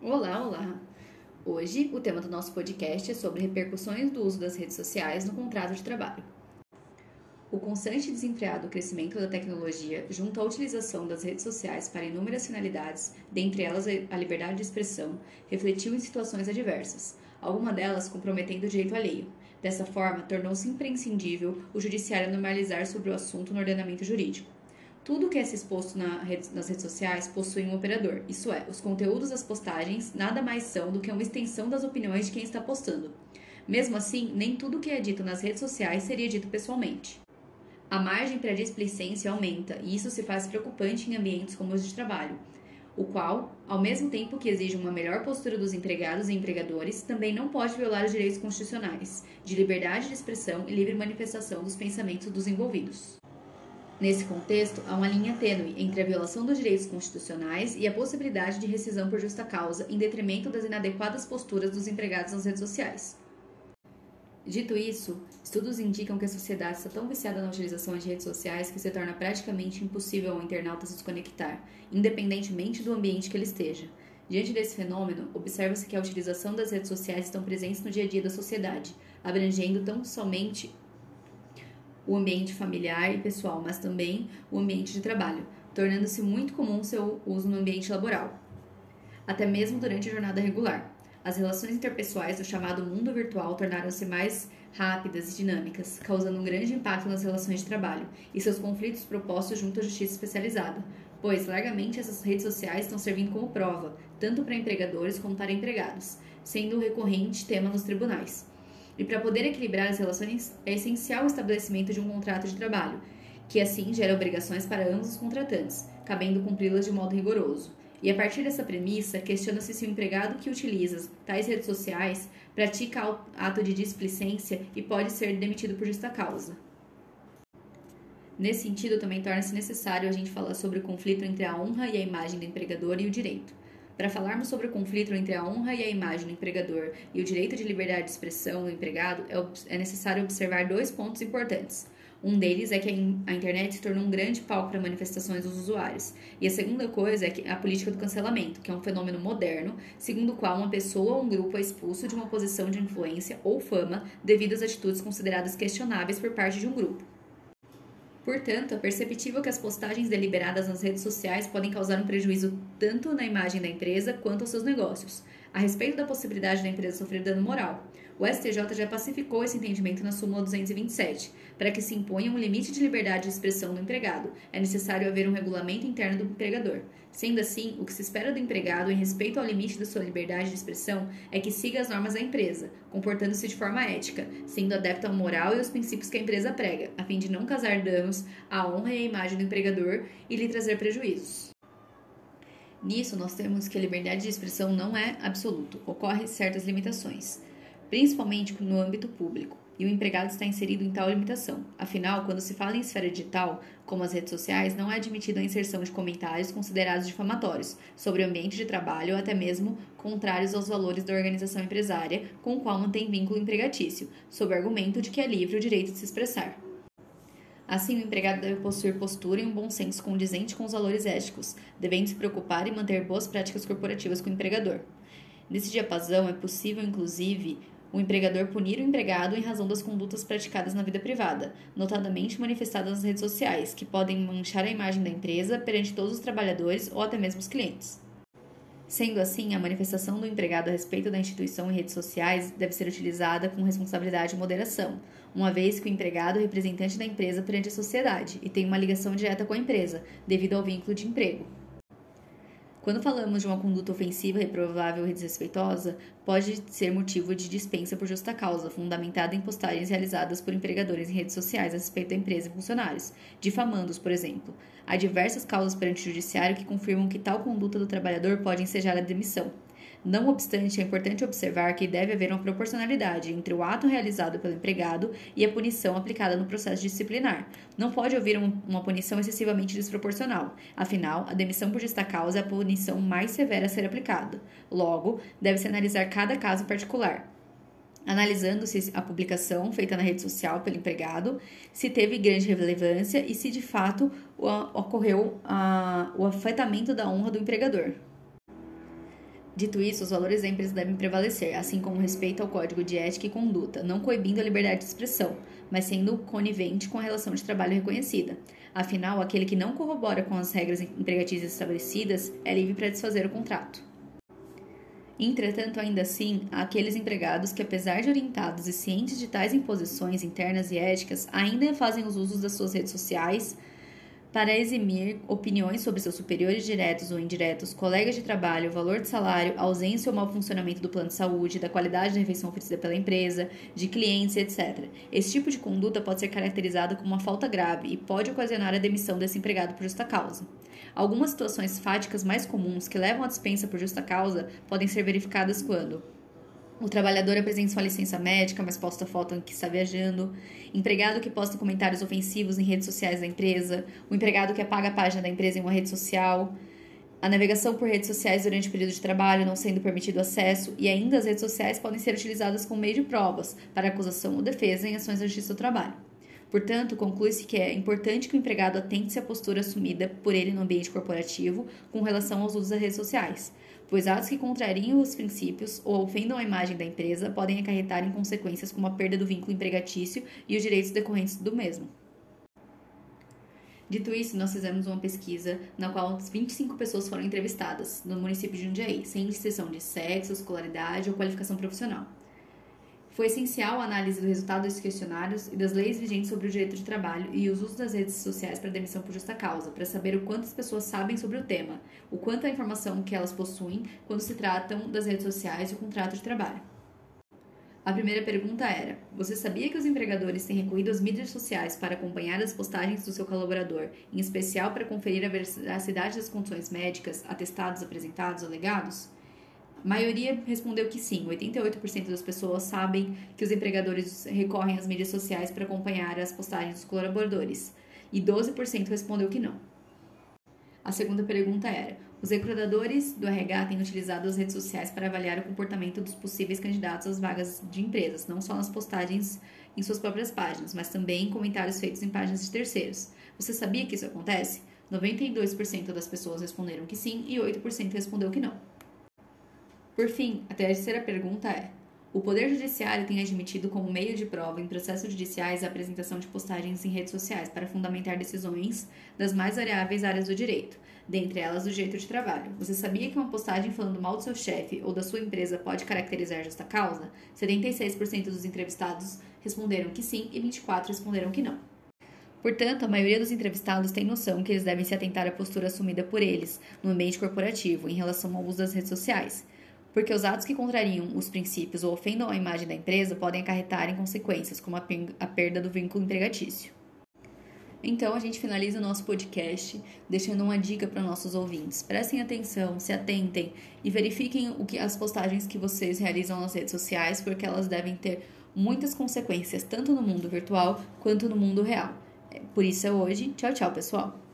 Olá, olá! Hoje o tema do nosso podcast é sobre repercussões do uso das redes sociais no contrato de trabalho. O constante desenfreado crescimento da tecnologia, junto à utilização das redes sociais para inúmeras finalidades, dentre elas a liberdade de expressão, refletiu em situações adversas, algumas delas comprometendo o direito alheio. Dessa forma, tornou-se imprescindível o judiciário normalizar sobre o assunto no ordenamento jurídico. Tudo que é exposto na rede, nas redes sociais possui um operador, isso é, os conteúdos das postagens nada mais são do que uma extensão das opiniões de quem está postando. Mesmo assim, nem tudo que é dito nas redes sociais seria dito pessoalmente. A margem para a displicência aumenta, e isso se faz preocupante em ambientes como os de trabalho, o qual, ao mesmo tempo que exige uma melhor postura dos empregados e empregadores, também não pode violar os direitos constitucionais de liberdade de expressão e livre manifestação dos pensamentos dos envolvidos. Nesse contexto, há uma linha tênue entre a violação dos direitos constitucionais e a possibilidade de rescisão por justa causa, em detrimento das inadequadas posturas dos empregados nas redes sociais. Dito isso, estudos indicam que a sociedade está tão viciada na utilização de redes sociais que se torna praticamente impossível ao internauta se desconectar, independentemente do ambiente que ele esteja. Diante desse fenômeno, observa-se que a utilização das redes sociais estão presentes no dia a dia da sociedade, abrangendo tão somente o ambiente familiar e pessoal, mas também o ambiente de trabalho, tornando-se muito comum seu uso no ambiente laboral, até mesmo durante a jornada regular. As relações interpessoais do chamado mundo virtual tornaram-se mais rápidas e dinâmicas, causando um grande impacto nas relações de trabalho e seus conflitos propostos junto à justiça especializada, pois largamente essas redes sociais estão servindo como prova, tanto para empregadores como para empregados, sendo um recorrente tema nos tribunais. E para poder equilibrar as relações, é essencial o estabelecimento de um contrato de trabalho, que assim gera obrigações para ambos os contratantes, cabendo cumpri-las de modo rigoroso. E a partir dessa premissa, questiona-se se o empregado que utiliza tais redes sociais pratica ato de displicência e pode ser demitido por justa causa. Nesse sentido, também torna-se necessário a gente falar sobre o conflito entre a honra e a imagem do empregador e o direito. Para falarmos sobre o conflito entre a honra e a imagem do empregador e o direito de liberdade de expressão do empregado, é, é necessário observar dois pontos importantes. Um deles é que a internet se tornou um grande palco para manifestações dos usuários. E a segunda coisa é a política do cancelamento, que é um fenômeno moderno, segundo o qual uma pessoa ou um grupo é expulso de uma posição de influência ou fama devido às atitudes consideradas questionáveis por parte de um grupo. Portanto, é perceptível que as postagens deliberadas nas redes sociais podem causar um prejuízo tanto na imagem da empresa quanto aos seus negócios. A respeito da possibilidade da empresa sofrer dano moral, o STJ já pacificou esse entendimento na súmula 227. Para que se imponha um limite de liberdade de expressão do empregado, é necessário haver um regulamento interno do empregador. Sendo assim, o que se espera do empregado em respeito ao limite da sua liberdade de expressão é que siga as normas da empresa, comportando-se de forma ética, sendo adepto à moral e aos princípios que a empresa prega, a fim de não causar danos à honra e à imagem do empregador e lhe trazer prejuízos. Nisso, nós temos que a liberdade de expressão não é absoluto, ocorrem certas limitações principalmente no âmbito público, e o empregado está inserido em tal limitação. Afinal, quando se fala em esfera digital, como as redes sociais, não é admitida a inserção de comentários considerados difamatórios sobre o ambiente de trabalho ou até mesmo contrários aos valores da organização empresária com o qual mantém vínculo empregatício, sob o argumento de que é livre o direito de se expressar. Assim, o empregado deve possuir postura e um bom senso condizente com os valores éticos, devendo se preocupar e manter boas práticas corporativas com o empregador. Nesse diapasão, é possível, inclusive, o empregador punir o empregado em razão das condutas praticadas na vida privada, notadamente manifestadas nas redes sociais, que podem manchar a imagem da empresa perante todos os trabalhadores ou até mesmo os clientes. Sendo assim, a manifestação do empregado a respeito da instituição em redes sociais deve ser utilizada com responsabilidade e moderação, uma vez que o empregado é representante da empresa perante a sociedade e tem uma ligação direta com a empresa, devido ao vínculo de emprego. Quando falamos de uma conduta ofensiva, reprovável e desrespeitosa, pode ser motivo de dispensa por justa causa, fundamentada em postagens realizadas por empregadores em redes sociais a respeito da empresa e funcionários, difamando-os, por exemplo. Há diversas causas perante o judiciário que confirmam que tal conduta do trabalhador pode ensejar a demissão. Não obstante, é importante observar que deve haver uma proporcionalidade entre o ato realizado pelo empregado e a punição aplicada no processo disciplinar. Não pode haver uma punição excessivamente desproporcional. Afinal, a demissão por justa causa é a punição mais severa a ser aplicada. Logo, deve-se analisar cada caso particular analisando-se a publicação feita na rede social pelo empregado, se teve grande relevância e se de fato ocorreu o afetamento da honra do empregador. Dito isso, os valores da empresa devem prevalecer, assim como o respeito ao código de ética e conduta, não coibindo a liberdade de expressão, mas sendo conivente com a relação de trabalho reconhecida. Afinal, aquele que não corrobora com as regras empregatícias estabelecidas é livre para desfazer o contrato. Entretanto, ainda assim, há aqueles empregados que, apesar de orientados e cientes de tais imposições internas e éticas, ainda fazem os usos das suas redes sociais para eximir opiniões sobre seus superiores diretos ou indiretos, colegas de trabalho, valor de salário, ausência ou mau funcionamento do plano de saúde, da qualidade da refeição oferecida pela empresa, de clientes, etc. Esse tipo de conduta pode ser caracterizada como uma falta grave e pode ocasionar a demissão desse empregado por justa causa. Algumas situações fáticas mais comuns que levam à dispensa por justa causa podem ser verificadas quando o trabalhador apresenta sua licença médica, mas posta foto em que está viajando. Empregado que posta comentários ofensivos em redes sociais da empresa. O empregado que apaga a página da empresa em uma rede social. A navegação por redes sociais durante o período de trabalho não sendo permitido acesso. E ainda as redes sociais podem ser utilizadas como meio de provas para acusação ou defesa em ações da justiça do trabalho. Portanto, conclui-se que é importante que o empregado atente-se à postura assumida por ele no ambiente corporativo com relação aos usos das redes sociais pois atos que contrariam os princípios ou ofendam a imagem da empresa podem acarretar em consequências como a perda do vínculo empregatício e os direitos decorrentes do mesmo. Dito isso, nós fizemos uma pesquisa na qual 25 pessoas foram entrevistadas no município de Jundiaí, sem exceção de sexo, escolaridade ou qualificação profissional. Foi essencial a análise do resultado desses questionários e das leis vigentes sobre o direito de trabalho e os usos das redes sociais para demissão por justa causa, para saber o quanto as pessoas sabem sobre o tema, o quanto a informação que elas possuem quando se tratam das redes sociais e o contrato de trabalho. A primeira pergunta era: Você sabia que os empregadores têm recorrido às mídias sociais para acompanhar as postagens do seu colaborador, em especial para conferir a veracidade das condições médicas, atestados apresentados ou legados? A maioria respondeu que sim. 88% das pessoas sabem que os empregadores recorrem às mídias sociais para acompanhar as postagens dos colaboradores. E 12% respondeu que não. A segunda pergunta era: os recrutadores do RH têm utilizado as redes sociais para avaliar o comportamento dos possíveis candidatos às vagas de empresas, não só nas postagens em suas próprias páginas, mas também em comentários feitos em páginas de terceiros. Você sabia que isso acontece? 92% das pessoas responderam que sim e 8% respondeu que não. Por fim, a terceira pergunta é: o Poder Judiciário tem admitido como meio de prova em processos judiciais a apresentação de postagens em redes sociais para fundamentar decisões das mais variáveis áreas do direito, dentre elas do direito de trabalho. Você sabia que uma postagem falando mal do seu chefe ou da sua empresa pode caracterizar justa causa? 76% dos entrevistados responderam que sim e 24% responderam que não. Portanto, a maioria dos entrevistados tem noção que eles devem se atentar à postura assumida por eles no ambiente corporativo em relação ao uso das redes sociais porque os atos que contrariam os princípios ou ofendam a imagem da empresa podem acarretar em consequências, como a perda do vínculo empregatício. Então a gente finaliza o nosso podcast deixando uma dica para nossos ouvintes. Prestem atenção, se atentem e verifiquem o que as postagens que vocês realizam nas redes sociais, porque elas devem ter muitas consequências tanto no mundo virtual quanto no mundo real. Por isso é hoje. Tchau, tchau, pessoal.